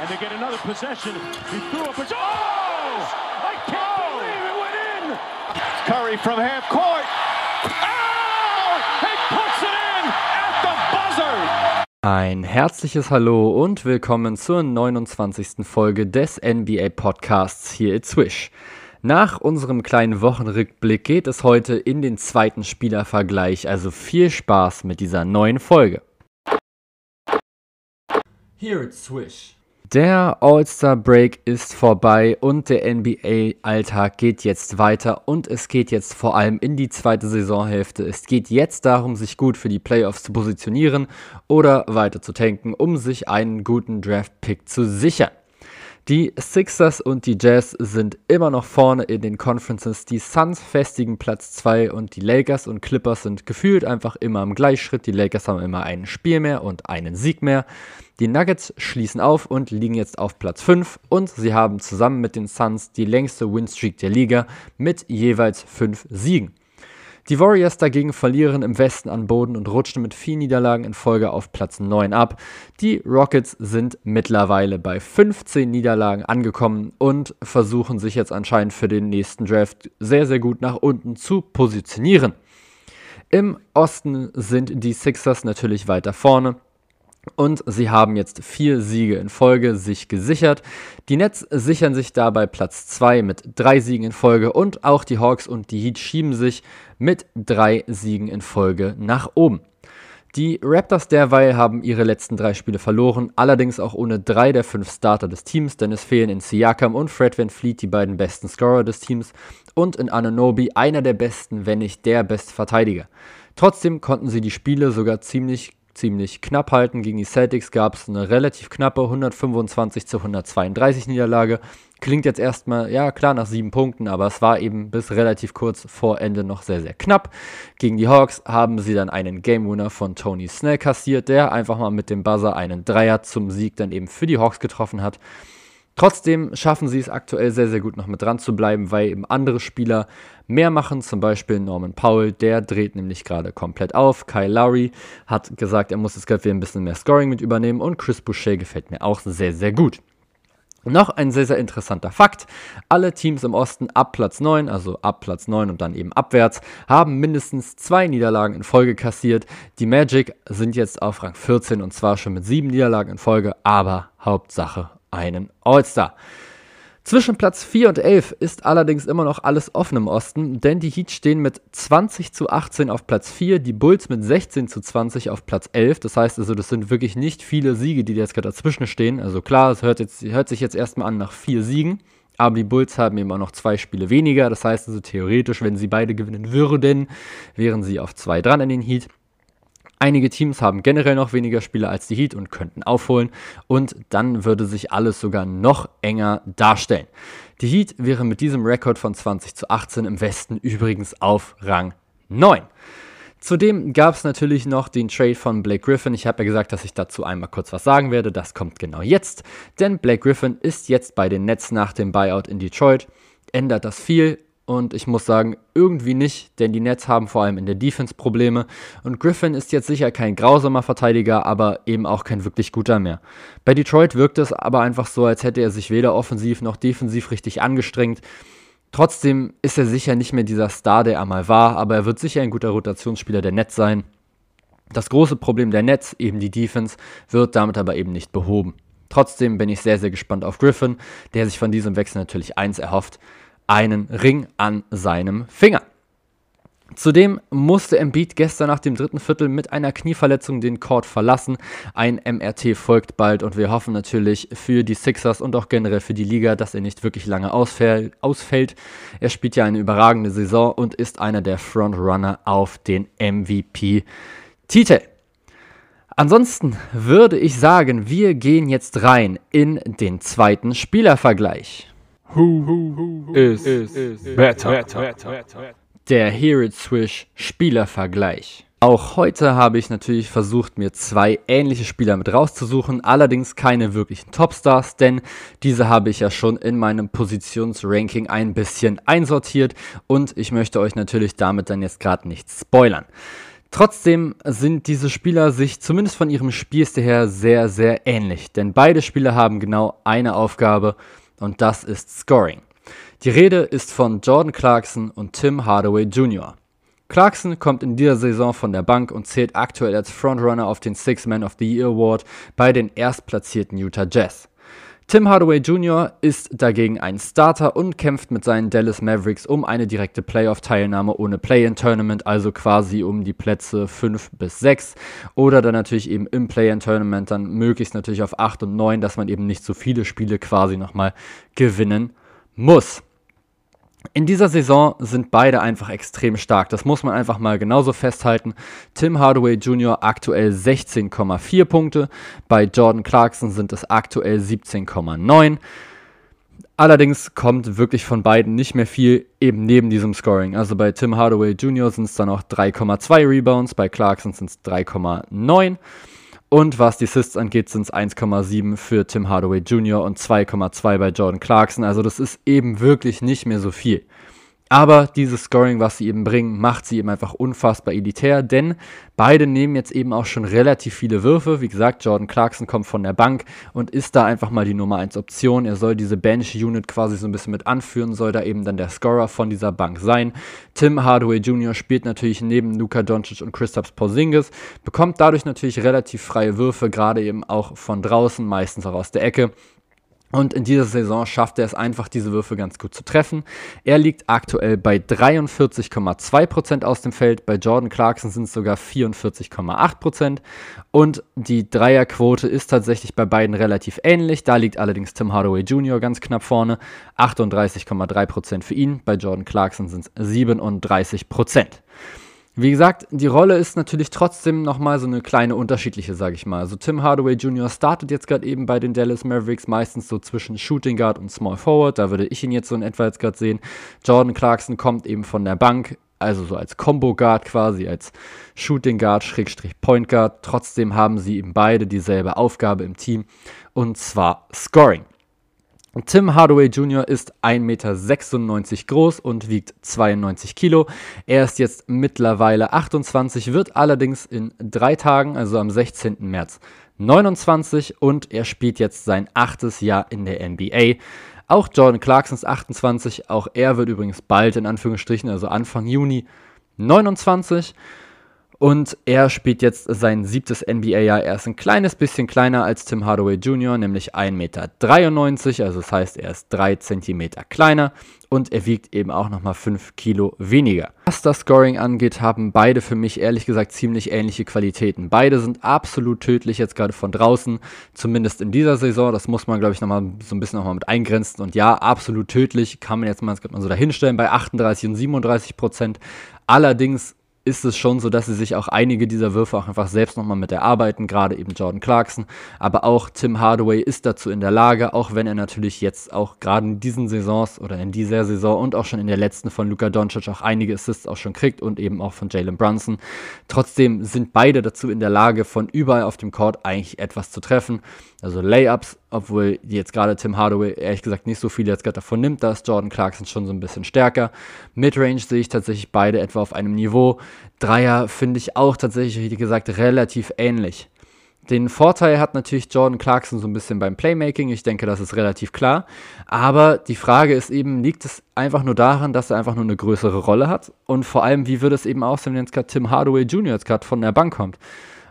and they get another possession. He threw up a... Oh! I can't believe it went in! Curry from half court. Oh! He puts it in at the buzzer! Ein herzliches Hallo und willkommen zur 29. Folge des NBA Podcasts hier at Swish. Nach unserem kleinen Wochenrückblick geht es heute in den zweiten Spielervergleich, also viel Spaß mit dieser neuen Folge. Here at Swish. Der All-Star Break ist vorbei und der NBA-Alltag geht jetzt weiter und es geht jetzt vor allem in die zweite Saisonhälfte. Es geht jetzt darum, sich gut für die Playoffs zu positionieren oder weiter zu tanken, um sich einen guten Draft-Pick zu sichern. Die Sixers und die Jazz sind immer noch vorne in den Conferences. Die Suns festigen Platz 2 und die Lakers und Clippers sind gefühlt einfach immer im Gleichschritt. Die Lakers haben immer ein Spiel mehr und einen Sieg mehr. Die Nuggets schließen auf und liegen jetzt auf Platz 5 und sie haben zusammen mit den Suns die längste Winstreak der Liga mit jeweils 5 Siegen. Die Warriors dagegen verlieren im Westen an Boden und rutschen mit vier Niederlagen in Folge auf Platz 9 ab. Die Rockets sind mittlerweile bei 15 Niederlagen angekommen und versuchen sich jetzt anscheinend für den nächsten Draft sehr, sehr gut nach unten zu positionieren. Im Osten sind die Sixers natürlich weiter vorne und sie haben jetzt vier Siege in Folge sich gesichert. Die Nets sichern sich dabei Platz 2 mit drei Siegen in Folge und auch die Hawks und die Heat schieben sich mit drei Siegen in Folge nach oben. Die Raptors derweil haben ihre letzten drei Spiele verloren, allerdings auch ohne drei der fünf Starter des Teams, denn es fehlen in Siakam und Fred Van Fleet die beiden besten Scorer des Teams und in Ananobi einer der besten, wenn nicht der beste Verteidiger. Trotzdem konnten sie die Spiele sogar ziemlich ziemlich knapp halten. Gegen die Celtics gab es eine relativ knappe 125 zu 132 Niederlage. Klingt jetzt erstmal, ja klar, nach sieben Punkten, aber es war eben bis relativ kurz vor Ende noch sehr, sehr knapp. Gegen die Hawks haben sie dann einen Game Winner von Tony Snell kassiert, der einfach mal mit dem Buzzer einen Dreier zum Sieg dann eben für die Hawks getroffen hat. Trotzdem schaffen sie es aktuell sehr, sehr gut noch mit dran zu bleiben, weil eben andere Spieler mehr machen. Zum Beispiel Norman Powell, der dreht nämlich gerade komplett auf. Kyle Lowry hat gesagt, er muss jetzt gerade wieder ein bisschen mehr Scoring mit übernehmen. Und Chris Boucher gefällt mir auch sehr, sehr gut. Noch ein sehr, sehr interessanter Fakt. Alle Teams im Osten ab Platz 9, also ab Platz 9 und dann eben abwärts, haben mindestens zwei Niederlagen in Folge kassiert. Die Magic sind jetzt auf Rang 14 und zwar schon mit sieben Niederlagen in Folge, aber Hauptsache einen All-Star. Zwischen Platz 4 und 11 ist allerdings immer noch alles offen im Osten, denn die Heat stehen mit 20 zu 18 auf Platz 4, die Bulls mit 16 zu 20 auf Platz 11. Das heißt also, das sind wirklich nicht viele Siege, die jetzt gerade dazwischen stehen. Also klar, es hört, hört sich jetzt erstmal an nach vier Siegen, aber die Bulls haben eben auch noch zwei Spiele weniger. Das heißt also, theoretisch, wenn sie beide gewinnen würden, wären sie auf zwei dran in den Heat. Einige Teams haben generell noch weniger Spieler als die Heat und könnten aufholen und dann würde sich alles sogar noch enger darstellen. Die Heat wäre mit diesem Rekord von 20 zu 18 im Westen übrigens auf Rang 9. Zudem gab es natürlich noch den Trade von Blake Griffin. Ich habe ja gesagt, dass ich dazu einmal kurz was sagen werde. Das kommt genau jetzt. Denn Blake Griffin ist jetzt bei den Nets nach dem Buyout in Detroit. Ändert das viel? Und ich muss sagen, irgendwie nicht, denn die Nets haben vor allem in der Defense Probleme. Und Griffin ist jetzt sicher kein grausamer Verteidiger, aber eben auch kein wirklich guter mehr. Bei Detroit wirkt es aber einfach so, als hätte er sich weder offensiv noch defensiv richtig angestrengt. Trotzdem ist er sicher nicht mehr dieser Star, der er mal war, aber er wird sicher ein guter Rotationsspieler der Nets sein. Das große Problem der Nets, eben die Defense, wird damit aber eben nicht behoben. Trotzdem bin ich sehr, sehr gespannt auf Griffin, der sich von diesem Wechsel natürlich eins erhofft, einen Ring an seinem Finger. Zudem musste Embiid gestern nach dem dritten Viertel mit einer Knieverletzung den Court verlassen. Ein MRT folgt bald und wir hoffen natürlich für die Sixers und auch generell für die Liga, dass er nicht wirklich lange ausfällt. Er spielt ja eine überragende Saison und ist einer der Frontrunner auf den MVP-Titel. Ansonsten würde ich sagen, wir gehen jetzt rein in den zweiten Spielervergleich. Who is better? Der Hero Swish Spielervergleich. Auch heute habe ich natürlich versucht, mir zwei ähnliche Spieler mit rauszusuchen, allerdings keine wirklichen Topstars, denn diese habe ich ja schon in meinem Positionsranking ein bisschen einsortiert und ich möchte euch natürlich damit dann jetzt gerade nicht spoilern. Trotzdem sind diese Spieler sich zumindest von ihrem Spielstil her sehr, sehr ähnlich, denn beide Spieler haben genau eine Aufgabe und das ist Scoring. Die Rede ist von Jordan Clarkson und Tim Hardaway Jr. Clarkson kommt in dieser Saison von der Bank und zählt aktuell als Frontrunner auf den Six Man of the Year Award bei den erstplatzierten Utah Jazz. Tim Hardaway Jr. ist dagegen ein Starter und kämpft mit seinen Dallas Mavericks um eine direkte Playoff-Teilnahme ohne Play-in-Tournament, also quasi um die Plätze 5 bis 6 oder dann natürlich eben im Play-in-Tournament dann möglichst natürlich auf 8 und 9, dass man eben nicht so viele Spiele quasi nochmal gewinnen muss. In dieser Saison sind beide einfach extrem stark. Das muss man einfach mal genauso festhalten. Tim Hardaway Jr. aktuell 16,4 Punkte. Bei Jordan Clarkson sind es aktuell 17,9. Allerdings kommt wirklich von beiden nicht mehr viel eben neben diesem Scoring. Also bei Tim Hardaway Jr. sind es dann noch 3,2 Rebounds, bei Clarkson sind es 3,9. Und was die Assists angeht, sind es 1,7 für Tim Hardaway Jr. und 2,2 bei Jordan Clarkson. Also das ist eben wirklich nicht mehr so viel. Aber dieses Scoring, was sie eben bringen, macht sie eben einfach unfassbar elitär, denn beide nehmen jetzt eben auch schon relativ viele Würfe. Wie gesagt, Jordan Clarkson kommt von der Bank und ist da einfach mal die Nummer 1 Option. Er soll diese Bench-Unit quasi so ein bisschen mit anführen, soll da eben dann der Scorer von dieser Bank sein. Tim Hardaway Jr. spielt natürlich neben Luka Doncic und Christoph Porzingis, bekommt dadurch natürlich relativ freie Würfe, gerade eben auch von draußen, meistens auch aus der Ecke. Und in dieser Saison schafft er es einfach, diese Würfe ganz gut zu treffen. Er liegt aktuell bei 43,2% aus dem Feld. Bei Jordan Clarkson sind es sogar 44,8%. Und die Dreierquote ist tatsächlich bei beiden relativ ähnlich. Da liegt allerdings Tim Hardaway Jr. ganz knapp vorne. 38,3% für ihn. Bei Jordan Clarkson sind es 37%. Wie gesagt, die Rolle ist natürlich trotzdem nochmal so eine kleine unterschiedliche, sage ich mal. Also Tim Hardaway Jr. startet jetzt gerade eben bei den Dallas Mavericks meistens so zwischen Shooting Guard und Small Forward. Da würde ich ihn jetzt so in etwa jetzt gerade sehen. Jordan Clarkson kommt eben von der Bank, also so als Combo Guard quasi, als Shooting Guard, Schrägstrich Point Guard. Trotzdem haben sie eben beide dieselbe Aufgabe im Team und zwar Scoring. Tim Hardaway Jr. ist 1,96 Meter groß und wiegt 92 Kilo. Er ist jetzt mittlerweile 28, wird allerdings in drei Tagen, also am 16. März, 29 und er spielt jetzt sein achtes Jahr in der NBA. Auch Jordan Clarkson ist 28, auch er wird übrigens bald in Anführungsstrichen, also Anfang Juni 29. Und er spielt jetzt sein siebtes NBA-Jahr. Er ist ein kleines bisschen kleiner als Tim Hardaway Jr., nämlich 1,93 Meter. Also das heißt, er ist 3 Zentimeter kleiner und er wiegt eben auch nochmal 5 Kilo weniger. Was das Scoring angeht, haben beide für mich ehrlich gesagt ziemlich ähnliche Qualitäten. Beide sind absolut tödlich jetzt gerade von draußen, zumindest in dieser Saison. Das muss man, glaube ich, nochmal so ein bisschen nochmal mit eingrenzen. Und ja, absolut tödlich kann man jetzt mal, das man so dahinstellen bei 38 und 37 Prozent. Allerdings ist es schon so, dass sie sich auch einige dieser Würfe auch einfach selbst nochmal mit erarbeiten, gerade eben Jordan Clarkson. Aber auch Tim Hardaway ist dazu in der Lage, auch wenn er natürlich jetzt auch gerade in diesen Saisons oder in dieser Saison und auch schon in der letzten von Luka Doncic auch einige Assists auch schon kriegt und eben auch von Jalen Brunson. Trotzdem sind beide dazu in der Lage, von überall auf dem Court eigentlich etwas zu treffen. Also Layups, obwohl jetzt gerade Tim Hardaway ehrlich gesagt nicht so viel jetzt gerade davon nimmt, da ist Jordan Clarkson schon so ein bisschen stärker. Midrange sehe ich tatsächlich beide etwa auf einem Niveau. Dreier finde ich auch tatsächlich, wie gesagt, relativ ähnlich. Den Vorteil hat natürlich Jordan Clarkson so ein bisschen beim Playmaking. Ich denke, das ist relativ klar. Aber die Frage ist eben, liegt es einfach nur daran, dass er einfach nur eine größere Rolle hat? Und vor allem, wie würde es eben aussehen, wenn jetzt gerade Tim Hardaway Jr. jetzt gerade von der Bank kommt?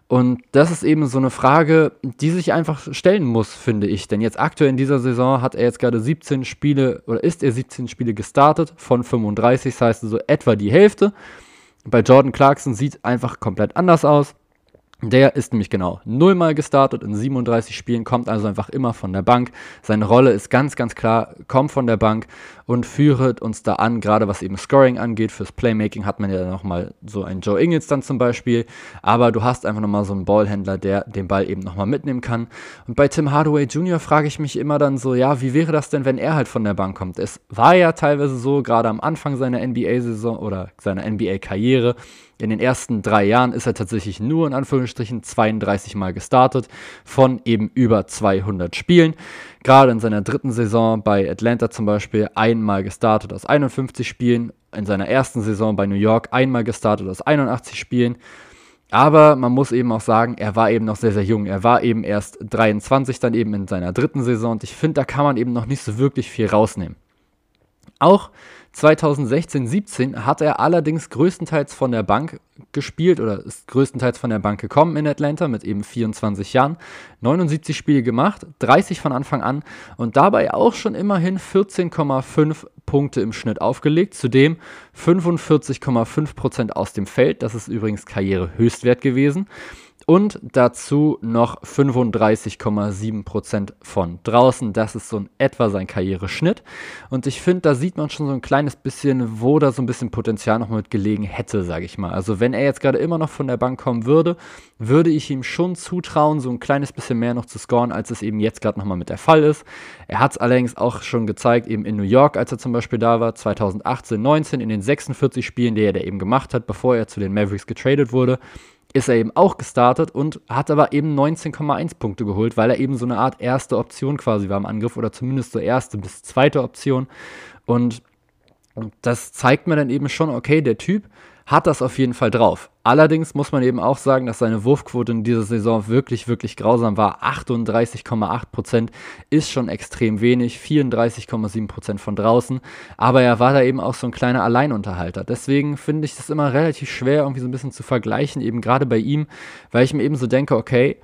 Und das ist eben so eine Frage, die sich einfach stellen muss, finde ich. Denn jetzt aktuell in dieser Saison hat er jetzt gerade 17 Spiele oder ist er 17 Spiele gestartet von 35, das heißt so etwa die Hälfte. Bei Jordan Clarkson sieht einfach komplett anders aus. Der ist nämlich genau nullmal gestartet in 37 Spielen, kommt also einfach immer von der Bank. Seine Rolle ist ganz, ganz klar, kommt von der Bank und führt uns da an, gerade was eben Scoring angeht. Fürs Playmaking hat man ja nochmal so einen Joe Ingles dann zum Beispiel. Aber du hast einfach nochmal so einen Ballhändler, der den Ball eben nochmal mitnehmen kann. Und bei Tim Hardaway Jr. frage ich mich immer dann so, ja, wie wäre das denn, wenn er halt von der Bank kommt? Es war ja teilweise so, gerade am Anfang seiner NBA-Saison oder seiner NBA-Karriere, in den ersten drei Jahren ist er tatsächlich nur in Anführungsstrichen 32 Mal gestartet von eben über 200 Spielen. Gerade in seiner dritten Saison bei Atlanta zum Beispiel einmal gestartet aus 51 Spielen. In seiner ersten Saison bei New York einmal gestartet aus 81 Spielen. Aber man muss eben auch sagen, er war eben noch sehr, sehr jung. Er war eben erst 23, dann eben in seiner dritten Saison. Und ich finde, da kann man eben noch nicht so wirklich viel rausnehmen. Auch 2016, 17 hat er allerdings größtenteils von der Bank gespielt oder ist größtenteils von der Bank gekommen in Atlanta mit eben 24 Jahren. 79 Spiele gemacht, 30 von Anfang an und dabei auch schon immerhin 14,5 Punkte im Schnitt aufgelegt. Zudem 45,5% aus dem Feld. Das ist übrigens Karrierehöchstwert gewesen und dazu noch 35,7% von draußen. Das ist so in etwa sein Karriereschnitt. Und ich finde, da sieht man schon so ein kleines bisschen, wo da so ein bisschen Potenzial noch mit gelegen hätte, sage ich mal. Also wenn er jetzt gerade immer noch von der Bank kommen würde, würde ich ihm schon zutrauen, so ein kleines bisschen mehr noch zu scoren, als es eben jetzt gerade nochmal mit der Fall ist. Er hat es allerdings auch schon gezeigt, eben in New York, als er zum Beispiel da war, 2018, 19, in den 46 Spielen, die er da eben gemacht hat, bevor er zu den Mavericks getradet wurde ist er eben auch gestartet und hat aber eben 19,1 Punkte geholt, weil er eben so eine Art erste Option quasi war im Angriff oder zumindest so erste bis zweite Option. Und das zeigt mir dann eben schon, okay, der Typ hat das auf jeden Fall drauf. Allerdings muss man eben auch sagen, dass seine Wurfquote in dieser Saison wirklich, wirklich grausam war. 38,8% ist schon extrem wenig, 34,7% von draußen. Aber er war da eben auch so ein kleiner Alleinunterhalter. Deswegen finde ich das immer relativ schwer, irgendwie so ein bisschen zu vergleichen, eben gerade bei ihm, weil ich mir eben so denke, okay,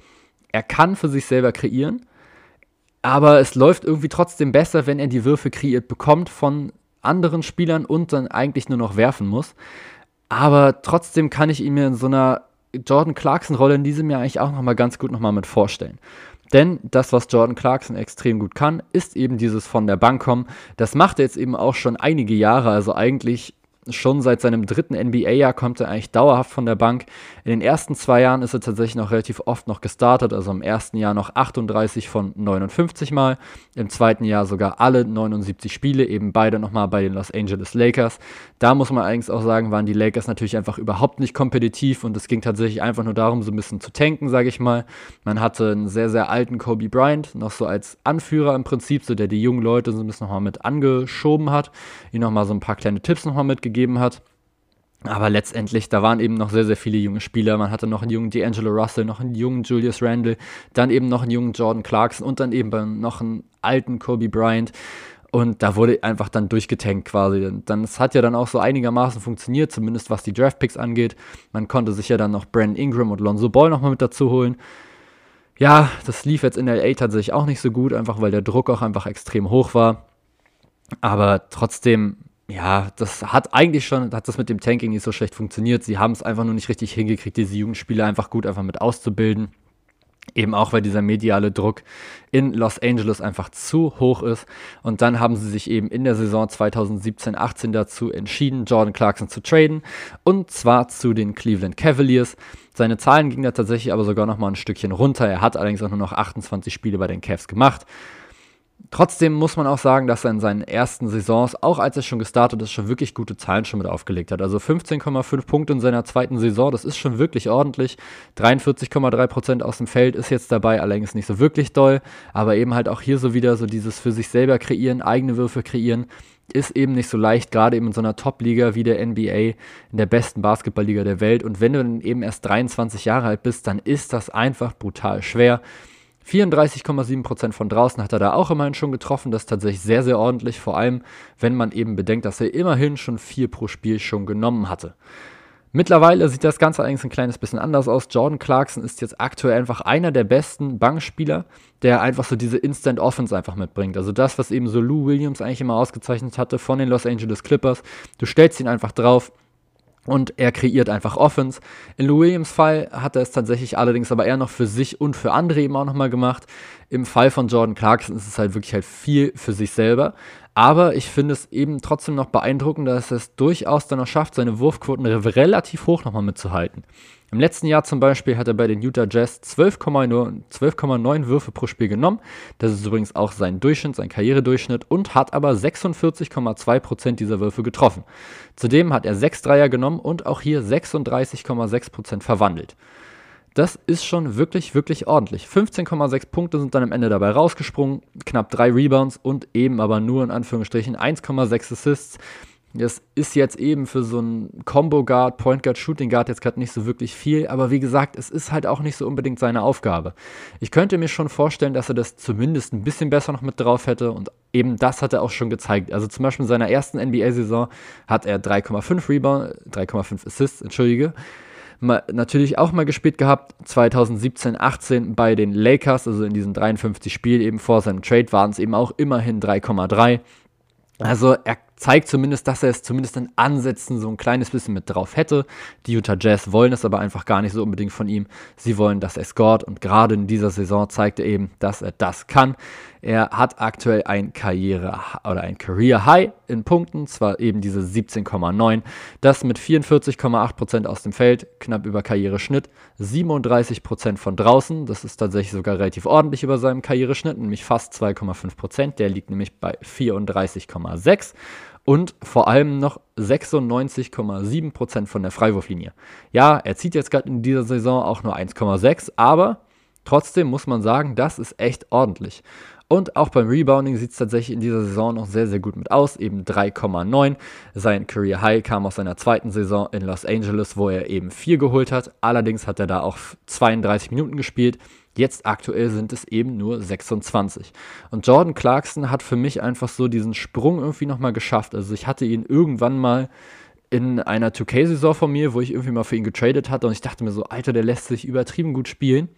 er kann für sich selber kreieren, aber es läuft irgendwie trotzdem besser, wenn er die Würfe kreiert bekommt von anderen Spielern und dann eigentlich nur noch werfen muss. Aber trotzdem kann ich ihn mir in so einer Jordan Clarkson-Rolle in diesem Jahr eigentlich auch nochmal ganz gut nochmal mit vorstellen. Denn das, was Jordan Clarkson extrem gut kann, ist eben dieses von der Bank kommen. Das macht er jetzt eben auch schon einige Jahre. Also eigentlich schon seit seinem dritten NBA-Jahr kommt er eigentlich dauerhaft von der Bank. In den ersten zwei Jahren ist er tatsächlich noch relativ oft noch gestartet, also im ersten Jahr noch 38 von 59 Mal, im zweiten Jahr sogar alle 79 Spiele, eben beide nochmal bei den Los Angeles Lakers. Da muss man eigentlich auch sagen, waren die Lakers natürlich einfach überhaupt nicht kompetitiv und es ging tatsächlich einfach nur darum, so ein bisschen zu tanken, sage ich mal. Man hatte einen sehr, sehr alten Kobe Bryant, noch so als Anführer im Prinzip, so der die jungen Leute so ein bisschen nochmal mit angeschoben hat, ihnen nochmal so ein paar kleine Tipps nochmal mitgegeben hat. Aber letztendlich, da waren eben noch sehr, sehr viele junge Spieler. Man hatte noch einen jungen D'Angelo Russell, noch einen jungen Julius Randle, dann eben noch einen jungen Jordan Clarkson und dann eben noch einen alten Kobe Bryant. Und da wurde einfach dann durchgetankt quasi. Und dann, es hat ja dann auch so einigermaßen funktioniert, zumindest was die Draftpicks angeht. Man konnte sich ja dann noch Brandon Ingram und Lonzo Ball nochmal mit dazu holen. Ja, das lief jetzt in LA tatsächlich auch nicht so gut, einfach weil der Druck auch einfach extrem hoch war. Aber trotzdem ja, das hat eigentlich schon, hat das mit dem Tanking nicht so schlecht funktioniert. Sie haben es einfach nur nicht richtig hingekriegt, diese Jugendspieler einfach gut einfach mit auszubilden. Eben auch, weil dieser mediale Druck in Los Angeles einfach zu hoch ist. Und dann haben sie sich eben in der Saison 2017-18 dazu entschieden, Jordan Clarkson zu traden. Und zwar zu den Cleveland Cavaliers. Seine Zahlen gingen da tatsächlich aber sogar noch mal ein Stückchen runter. Er hat allerdings auch nur noch 28 Spiele bei den Cavs gemacht. Trotzdem muss man auch sagen, dass er in seinen ersten Saisons, auch als er schon gestartet ist, schon wirklich gute Zahlen schon mit aufgelegt hat. Also 15,5 Punkte in seiner zweiten Saison, das ist schon wirklich ordentlich. 43,3% aus dem Feld ist jetzt dabei, allerdings nicht so wirklich doll. Aber eben halt auch hier so wieder so dieses für sich selber kreieren, eigene Würfe kreieren, ist eben nicht so leicht, gerade eben in so einer Top-Liga wie der NBA, in der besten Basketballliga der Welt. Und wenn du dann eben erst 23 Jahre alt bist, dann ist das einfach brutal schwer. 34,7% von draußen hat er da auch immerhin schon getroffen. Das ist tatsächlich sehr, sehr ordentlich. Vor allem, wenn man eben bedenkt, dass er immerhin schon vier pro Spiel schon genommen hatte. Mittlerweile sieht das Ganze allerdings ein kleines bisschen anders aus. Jordan Clarkson ist jetzt aktuell einfach einer der besten Bankspieler, der einfach so diese Instant Offense einfach mitbringt. Also das, was eben so Lou Williams eigentlich immer ausgezeichnet hatte von den Los Angeles Clippers. Du stellst ihn einfach drauf, und er kreiert einfach Offense. In Lou Williams Fall hat er es tatsächlich allerdings aber eher noch für sich und für andere eben auch nochmal gemacht. Im Fall von Jordan Clarkson ist es halt wirklich halt viel für sich selber. Aber ich finde es eben trotzdem noch beeindruckend, dass er es durchaus dann noch schafft, seine Wurfquoten relativ hoch nochmal mitzuhalten. Im letzten Jahr zum Beispiel hat er bei den Utah Jazz 12,9 12 Würfe pro Spiel genommen. Das ist übrigens auch sein Durchschnitt, sein Karrieredurchschnitt und hat aber 46,2% dieser Würfe getroffen. Zudem hat er 6 Dreier genommen und auch hier 36,6% verwandelt. Das ist schon wirklich, wirklich ordentlich. 15,6 Punkte sind dann am Ende dabei rausgesprungen, knapp 3 Rebounds und eben aber nur in Anführungsstrichen 1,6 Assists. Das ist jetzt eben für so einen Combo Guard, Point Guard, Shooting Guard jetzt gerade nicht so wirklich viel, aber wie gesagt, es ist halt auch nicht so unbedingt seine Aufgabe. Ich könnte mir schon vorstellen, dass er das zumindest ein bisschen besser noch mit drauf hätte und eben das hat er auch schon gezeigt. Also zum Beispiel in seiner ersten NBA-Saison hat er 3,5 Rebound, 3,5 Assists, entschuldige, mal, natürlich auch mal gespielt gehabt. 2017, 18 bei den Lakers, also in diesen 53 Spielen eben vor seinem Trade waren es eben auch immerhin 3,3. Also er zeigt zumindest, dass er es zumindest in Ansätzen so ein kleines bisschen mit drauf hätte. Die Utah Jazz wollen es aber einfach gar nicht so unbedingt von ihm. Sie wollen, dass er scored und gerade in dieser Saison zeigt er eben, dass er das kann. Er hat aktuell ein Karriere oder ein Career High in Punkten, zwar eben diese 17,9, das mit 44,8% aus dem Feld, knapp über Karriereschnitt, 37% von draußen, das ist tatsächlich sogar relativ ordentlich über seinem Karriereschnitt, nämlich fast 2,5%, der liegt nämlich bei 34,6 und vor allem noch 96,7% von der Freiwurflinie. Ja, er zieht jetzt gerade in dieser Saison auch nur 1,6, aber trotzdem muss man sagen, das ist echt ordentlich. Und auch beim Rebounding sieht es tatsächlich in dieser Saison noch sehr, sehr gut mit aus. Eben 3,9. Sein Career High kam aus seiner zweiten Saison in Los Angeles, wo er eben 4 geholt hat. Allerdings hat er da auch 32 Minuten gespielt. Jetzt aktuell sind es eben nur 26. Und Jordan Clarkson hat für mich einfach so diesen Sprung irgendwie nochmal geschafft. Also ich hatte ihn irgendwann mal in einer 2K-Saison von mir, wo ich irgendwie mal für ihn getradet hatte und ich dachte mir so, Alter, der lässt sich übertrieben gut spielen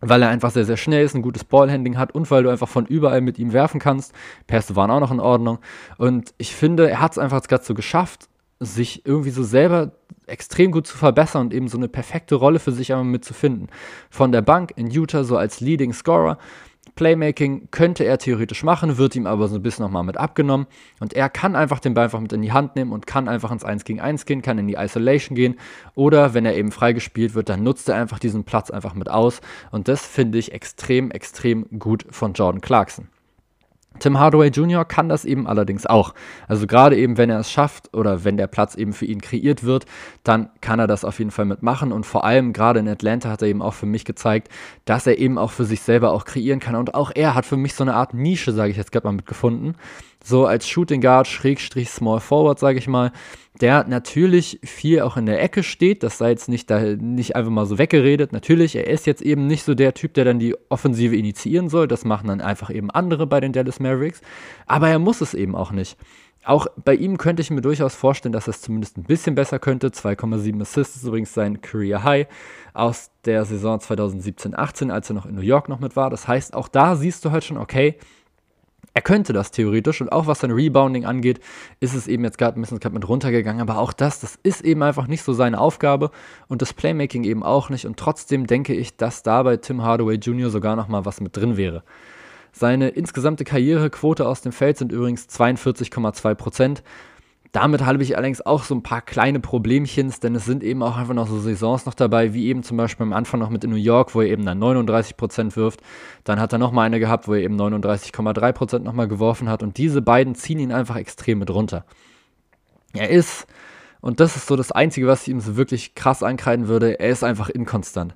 weil er einfach sehr, sehr schnell ist, ein gutes Ballhandling hat und weil du einfach von überall mit ihm werfen kannst. Pässe waren auch noch in Ordnung. Und ich finde, er hat es einfach gerade so geschafft, sich irgendwie so selber extrem gut zu verbessern und eben so eine perfekte Rolle für sich einmal mitzufinden. Von der Bank in Utah so als Leading Scorer Playmaking könnte er theoretisch machen, wird ihm aber so ein bisschen nochmal mit abgenommen. Und er kann einfach den Ball einfach mit in die Hand nehmen und kann einfach ins 1 gegen 1 gehen, kann in die Isolation gehen. Oder wenn er eben freigespielt wird, dann nutzt er einfach diesen Platz einfach mit aus. Und das finde ich extrem, extrem gut von Jordan Clarkson. Tim Hardaway Jr. kann das eben allerdings auch. Also gerade eben, wenn er es schafft oder wenn der Platz eben für ihn kreiert wird, dann kann er das auf jeden Fall mitmachen. Und vor allem gerade in Atlanta hat er eben auch für mich gezeigt, dass er eben auch für sich selber auch kreieren kann. Und auch er hat für mich so eine Art Nische, sage ich jetzt gerade mal, mitgefunden so als Shooting Guard, Schrägstrich Small Forward, sage ich mal, der natürlich viel auch in der Ecke steht. Das sei jetzt nicht, da, nicht einfach mal so weggeredet. Natürlich, er ist jetzt eben nicht so der Typ, der dann die Offensive initiieren soll. Das machen dann einfach eben andere bei den Dallas Mavericks. Aber er muss es eben auch nicht. Auch bei ihm könnte ich mir durchaus vorstellen, dass er es zumindest ein bisschen besser könnte. 2,7 Assists ist übrigens sein Career High aus der Saison 2017-18, als er noch in New York noch mit war. Das heißt, auch da siehst du halt schon, okay, er könnte das theoretisch und auch was sein Rebounding angeht, ist es eben jetzt gerade ein bisschen mit runtergegangen, aber auch das, das ist eben einfach nicht so seine Aufgabe und das Playmaking eben auch nicht und trotzdem denke ich, dass da bei Tim Hardaway Jr. sogar noch mal was mit drin wäre. Seine insgesamte Karrierequote aus dem Feld sind übrigens 42,2 Prozent. Damit habe ich allerdings auch so ein paar kleine Problemchens, denn es sind eben auch einfach noch so Saisons noch dabei, wie eben zum Beispiel am Anfang noch mit in New York, wo er eben dann 39% wirft. Dann hat er nochmal eine gehabt, wo er eben 39,3% nochmal geworfen hat. Und diese beiden ziehen ihn einfach extrem mit runter. Er ist, und das ist so das Einzige, was ich ihm so wirklich krass ankreiden würde, er ist einfach inkonstant.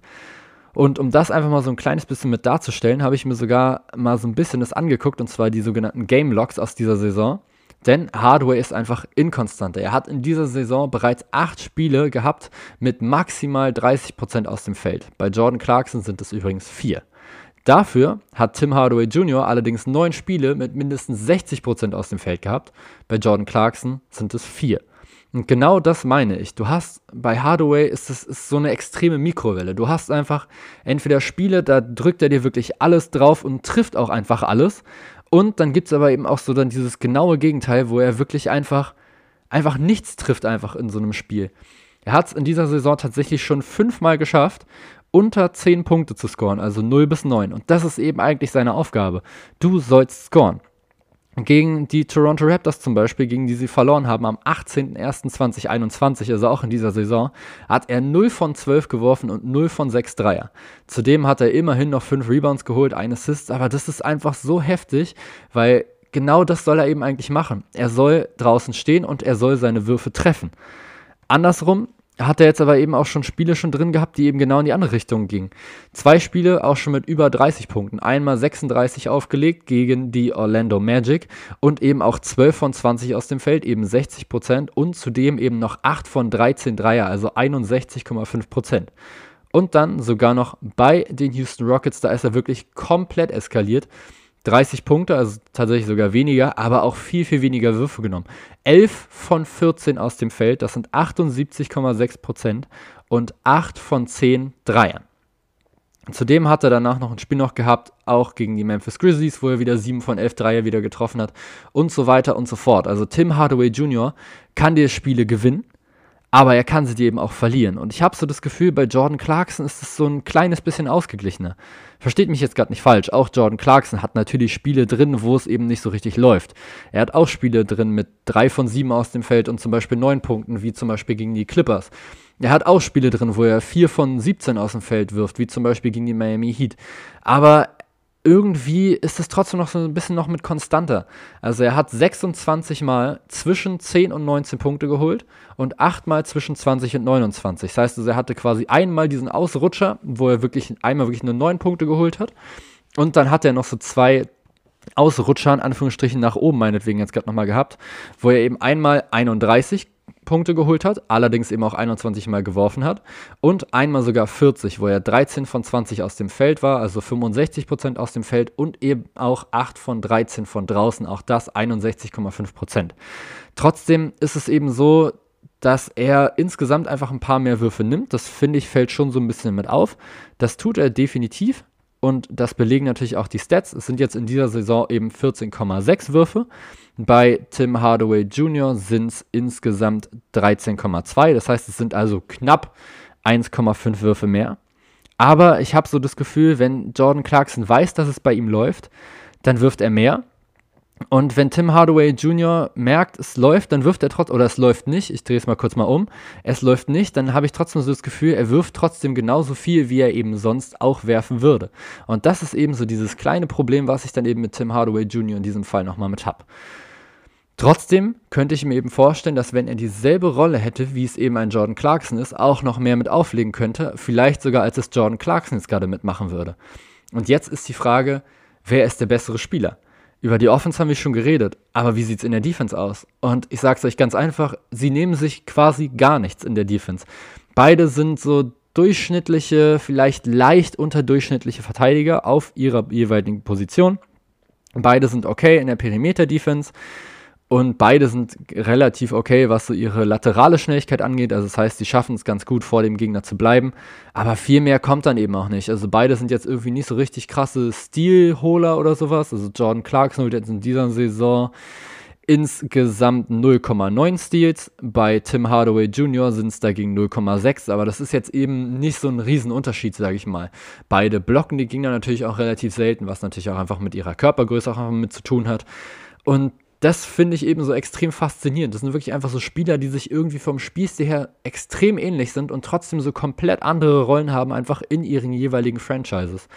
Und um das einfach mal so ein kleines bisschen mit darzustellen, habe ich mir sogar mal so ein bisschen das angeguckt, und zwar die sogenannten Game Logs aus dieser Saison. Denn Hardware ist einfach inkonstanter. Er hat in dieser Saison bereits acht Spiele gehabt mit maximal 30% aus dem Feld. Bei Jordan Clarkson sind es übrigens vier. Dafür hat Tim Hardaway Jr. allerdings neun Spiele mit mindestens 60% aus dem Feld gehabt. Bei Jordan Clarkson sind es vier. Und genau das meine ich. Du hast bei Hardaway ist es ist so eine extreme Mikrowelle. Du hast einfach entweder Spiele, da drückt er dir wirklich alles drauf und trifft auch einfach alles. Und dann gibt es aber eben auch so dann dieses genaue Gegenteil, wo er wirklich einfach, einfach nichts trifft einfach in so einem Spiel. Er hat es in dieser Saison tatsächlich schon fünfmal geschafft, unter 10 Punkte zu scoren, also 0 bis 9. Und das ist eben eigentlich seine Aufgabe. Du sollst scoren gegen die Toronto Raptors zum Beispiel, gegen die sie verloren haben am 18.01.2021, also auch in dieser Saison, hat er 0 von 12 geworfen und 0 von 6 Dreier. Zudem hat er immerhin noch 5 Rebounds geholt, ein Assist, aber das ist einfach so heftig, weil genau das soll er eben eigentlich machen. Er soll draußen stehen und er soll seine Würfe treffen. Andersrum hat er jetzt aber eben auch schon Spiele schon drin gehabt, die eben genau in die andere Richtung gingen. Zwei Spiele auch schon mit über 30 Punkten. Einmal 36 aufgelegt gegen die Orlando Magic und eben auch 12 von 20 aus dem Feld, eben 60 Prozent und zudem eben noch 8 von 13 Dreier, also 61,5 Prozent. Und dann sogar noch bei den Houston Rockets, da ist er wirklich komplett eskaliert. 30 Punkte, also tatsächlich sogar weniger, aber auch viel, viel weniger Würfe genommen. 11 von 14 aus dem Feld, das sind 78,6 Prozent und 8 von 10 Dreiern. Zudem hat er danach noch ein Spiel noch gehabt, auch gegen die Memphis Grizzlies, wo er wieder 7 von 11 Dreier wieder getroffen hat und so weiter und so fort. Also Tim Hardaway Jr. kann dir Spiele gewinnen, aber er kann sie dir eben auch verlieren. Und ich habe so das Gefühl, bei Jordan Clarkson ist es so ein kleines bisschen ausgeglichener. Versteht mich jetzt gerade nicht falsch, auch Jordan Clarkson hat natürlich Spiele drin, wo es eben nicht so richtig läuft. Er hat auch Spiele drin mit 3 von 7 aus dem Feld und zum Beispiel 9 Punkten, wie zum Beispiel gegen die Clippers. Er hat auch Spiele drin, wo er 4 von 17 aus dem Feld wirft, wie zum Beispiel gegen die Miami Heat. Aber irgendwie ist es trotzdem noch so ein bisschen noch mit konstanter. Also er hat 26 Mal zwischen 10 und 19 Punkte geholt und 8 Mal zwischen 20 und 29. Das heißt, also er hatte quasi einmal diesen Ausrutscher, wo er wirklich einmal wirklich nur 9 Punkte geholt hat. Und dann hat er noch so zwei Ausrutscher, in Anführungsstrichen, nach oben meinetwegen jetzt gerade nochmal gehabt, wo er eben einmal 31 Punkte geholt hat, allerdings eben auch 21 Mal geworfen hat und einmal sogar 40, wo er 13 von 20 aus dem Feld war, also 65 Prozent aus dem Feld und eben auch 8 von 13 von draußen, auch das 61,5 Prozent. Trotzdem ist es eben so, dass er insgesamt einfach ein paar mehr Würfe nimmt. Das finde ich fällt schon so ein bisschen mit auf. Das tut er definitiv. Und das belegen natürlich auch die Stats. Es sind jetzt in dieser Saison eben 14,6 Würfe. Bei Tim Hardaway Jr. sind es insgesamt 13,2. Das heißt, es sind also knapp 1,5 Würfe mehr. Aber ich habe so das Gefühl, wenn Jordan Clarkson weiß, dass es bei ihm läuft, dann wirft er mehr. Und wenn Tim Hardaway Jr. merkt, es läuft, dann wirft er trotzdem, oder es läuft nicht, ich drehe es mal kurz mal um, es läuft nicht, dann habe ich trotzdem so das Gefühl, er wirft trotzdem genauso viel, wie er eben sonst auch werfen würde. Und das ist eben so dieses kleine Problem, was ich dann eben mit Tim Hardaway Jr. in diesem Fall nochmal mit habe. Trotzdem könnte ich mir eben vorstellen, dass wenn er dieselbe Rolle hätte, wie es eben ein Jordan Clarkson ist, auch noch mehr mit auflegen könnte, vielleicht sogar als es Jordan Clarkson jetzt gerade mitmachen würde. Und jetzt ist die Frage, wer ist der bessere Spieler? Über die Offense haben wir schon geredet, aber wie sieht es in der Defense aus? Und ich sage es euch ganz einfach, sie nehmen sich quasi gar nichts in der Defense. Beide sind so durchschnittliche, vielleicht leicht unterdurchschnittliche Verteidiger auf ihrer jeweiligen Position. Beide sind okay in der Perimeter-Defense. Und beide sind relativ okay, was so ihre laterale Schnelligkeit angeht. Also das heißt, sie schaffen es ganz gut, vor dem Gegner zu bleiben. Aber viel mehr kommt dann eben auch nicht. Also beide sind jetzt irgendwie nicht so richtig krasse Stilholer oder sowas. Also Jordan Clarkson holt jetzt in dieser Saison insgesamt 0,9 Steals. Bei Tim Hardaway Jr. sind es dagegen 0,6. Aber das ist jetzt eben nicht so ein Riesenunterschied, sage ich mal. Beide blocken die Gegner natürlich auch relativ selten, was natürlich auch einfach mit ihrer Körpergröße auch mit zu tun hat. Und das finde ich eben so extrem faszinierend. Das sind wirklich einfach so Spieler, die sich irgendwie vom Spielstil her extrem ähnlich sind und trotzdem so komplett andere Rollen haben, einfach in ihren jeweiligen Franchises.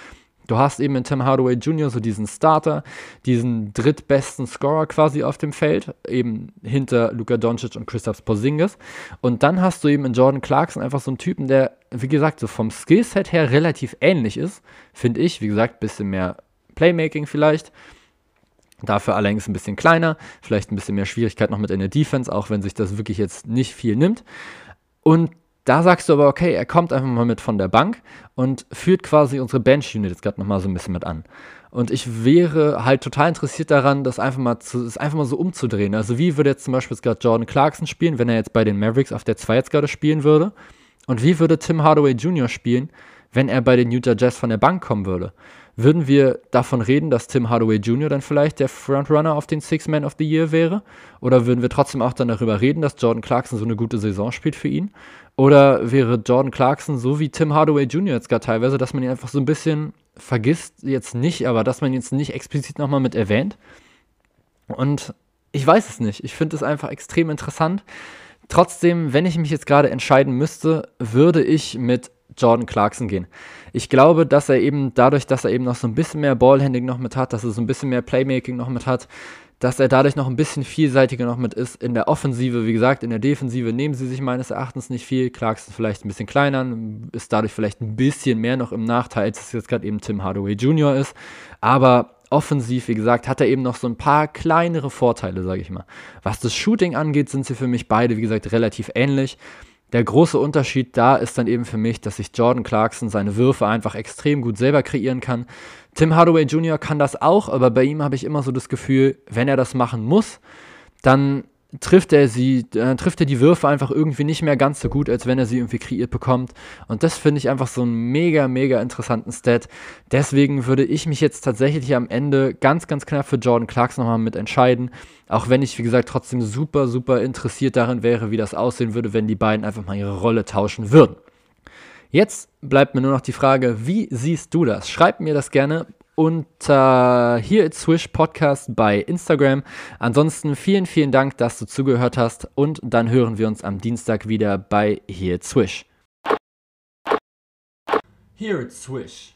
Du hast eben in Tim Hardaway Jr. so diesen Starter, diesen drittbesten Scorer quasi auf dem Feld, eben hinter Luka Doncic und Christoph Porzingis. Und dann hast du eben in Jordan Clarkson einfach so einen Typen, der, wie gesagt, so vom Skillset her relativ ähnlich ist, finde ich. Wie gesagt, bisschen mehr Playmaking vielleicht Dafür allerdings ein bisschen kleiner, vielleicht ein bisschen mehr Schwierigkeit noch mit in der Defense, auch wenn sich das wirklich jetzt nicht viel nimmt. Und da sagst du aber, okay, er kommt einfach mal mit von der Bank und führt quasi unsere Bench-Unit jetzt gerade nochmal so ein bisschen mit an. Und ich wäre halt total interessiert daran, das einfach mal, zu, das einfach mal so umzudrehen. Also wie würde jetzt zum Beispiel gerade Jordan Clarkson spielen, wenn er jetzt bei den Mavericks auf der 2 jetzt gerade spielen würde? Und wie würde Tim Hardaway Jr. spielen, wenn er bei den Utah Jazz von der Bank kommen würde? Würden wir davon reden, dass Tim Hardaway Jr. dann vielleicht der Frontrunner auf den Six Man of the Year wäre? Oder würden wir trotzdem auch dann darüber reden, dass Jordan Clarkson so eine gute Saison spielt für ihn? Oder wäre Jordan Clarkson so wie Tim Hardaway Jr. jetzt gar teilweise, dass man ihn einfach so ein bisschen vergisst, jetzt nicht, aber dass man ihn jetzt nicht explizit nochmal mit erwähnt? Und ich weiß es nicht. Ich finde es einfach extrem interessant. Trotzdem, wenn ich mich jetzt gerade entscheiden müsste, würde ich mit Jordan Clarkson gehen. Ich glaube, dass er eben dadurch, dass er eben noch so ein bisschen mehr Ballhandling noch mit hat, dass er so ein bisschen mehr Playmaking noch mit hat, dass er dadurch noch ein bisschen vielseitiger noch mit ist. In der Offensive, wie gesagt, in der Defensive nehmen sie sich meines Erachtens nicht viel. Clarkson vielleicht ein bisschen kleiner, ist dadurch vielleicht ein bisschen mehr noch im Nachteil, als es jetzt gerade eben Tim Hardaway Jr. ist. Aber offensiv, wie gesagt, hat er eben noch so ein paar kleinere Vorteile, sage ich mal. Was das Shooting angeht, sind sie für mich beide, wie gesagt, relativ ähnlich. Der große Unterschied da ist dann eben für mich, dass sich Jordan Clarkson seine Würfe einfach extrem gut selber kreieren kann. Tim Hardaway Jr. kann das auch, aber bei ihm habe ich immer so das Gefühl, wenn er das machen muss, dann trifft er sie, äh, trifft er die Würfe einfach irgendwie nicht mehr ganz so gut, als wenn er sie irgendwie kreiert bekommt. Und das finde ich einfach so einen mega, mega interessanten Stat. Deswegen würde ich mich jetzt tatsächlich am Ende ganz, ganz knapp für Jordan Clarks nochmal mit entscheiden. Auch wenn ich, wie gesagt, trotzdem super, super interessiert darin wäre, wie das aussehen würde, wenn die beiden einfach mal ihre Rolle tauschen würden. Jetzt bleibt mir nur noch die Frage, wie siehst du das? Schreib mir das gerne unter hier It's Swish Podcast bei Instagram. Ansonsten vielen, vielen Dank, dass du zugehört hast und dann hören wir uns am Dienstag wieder bei Here It's Swish. Here It's Swish.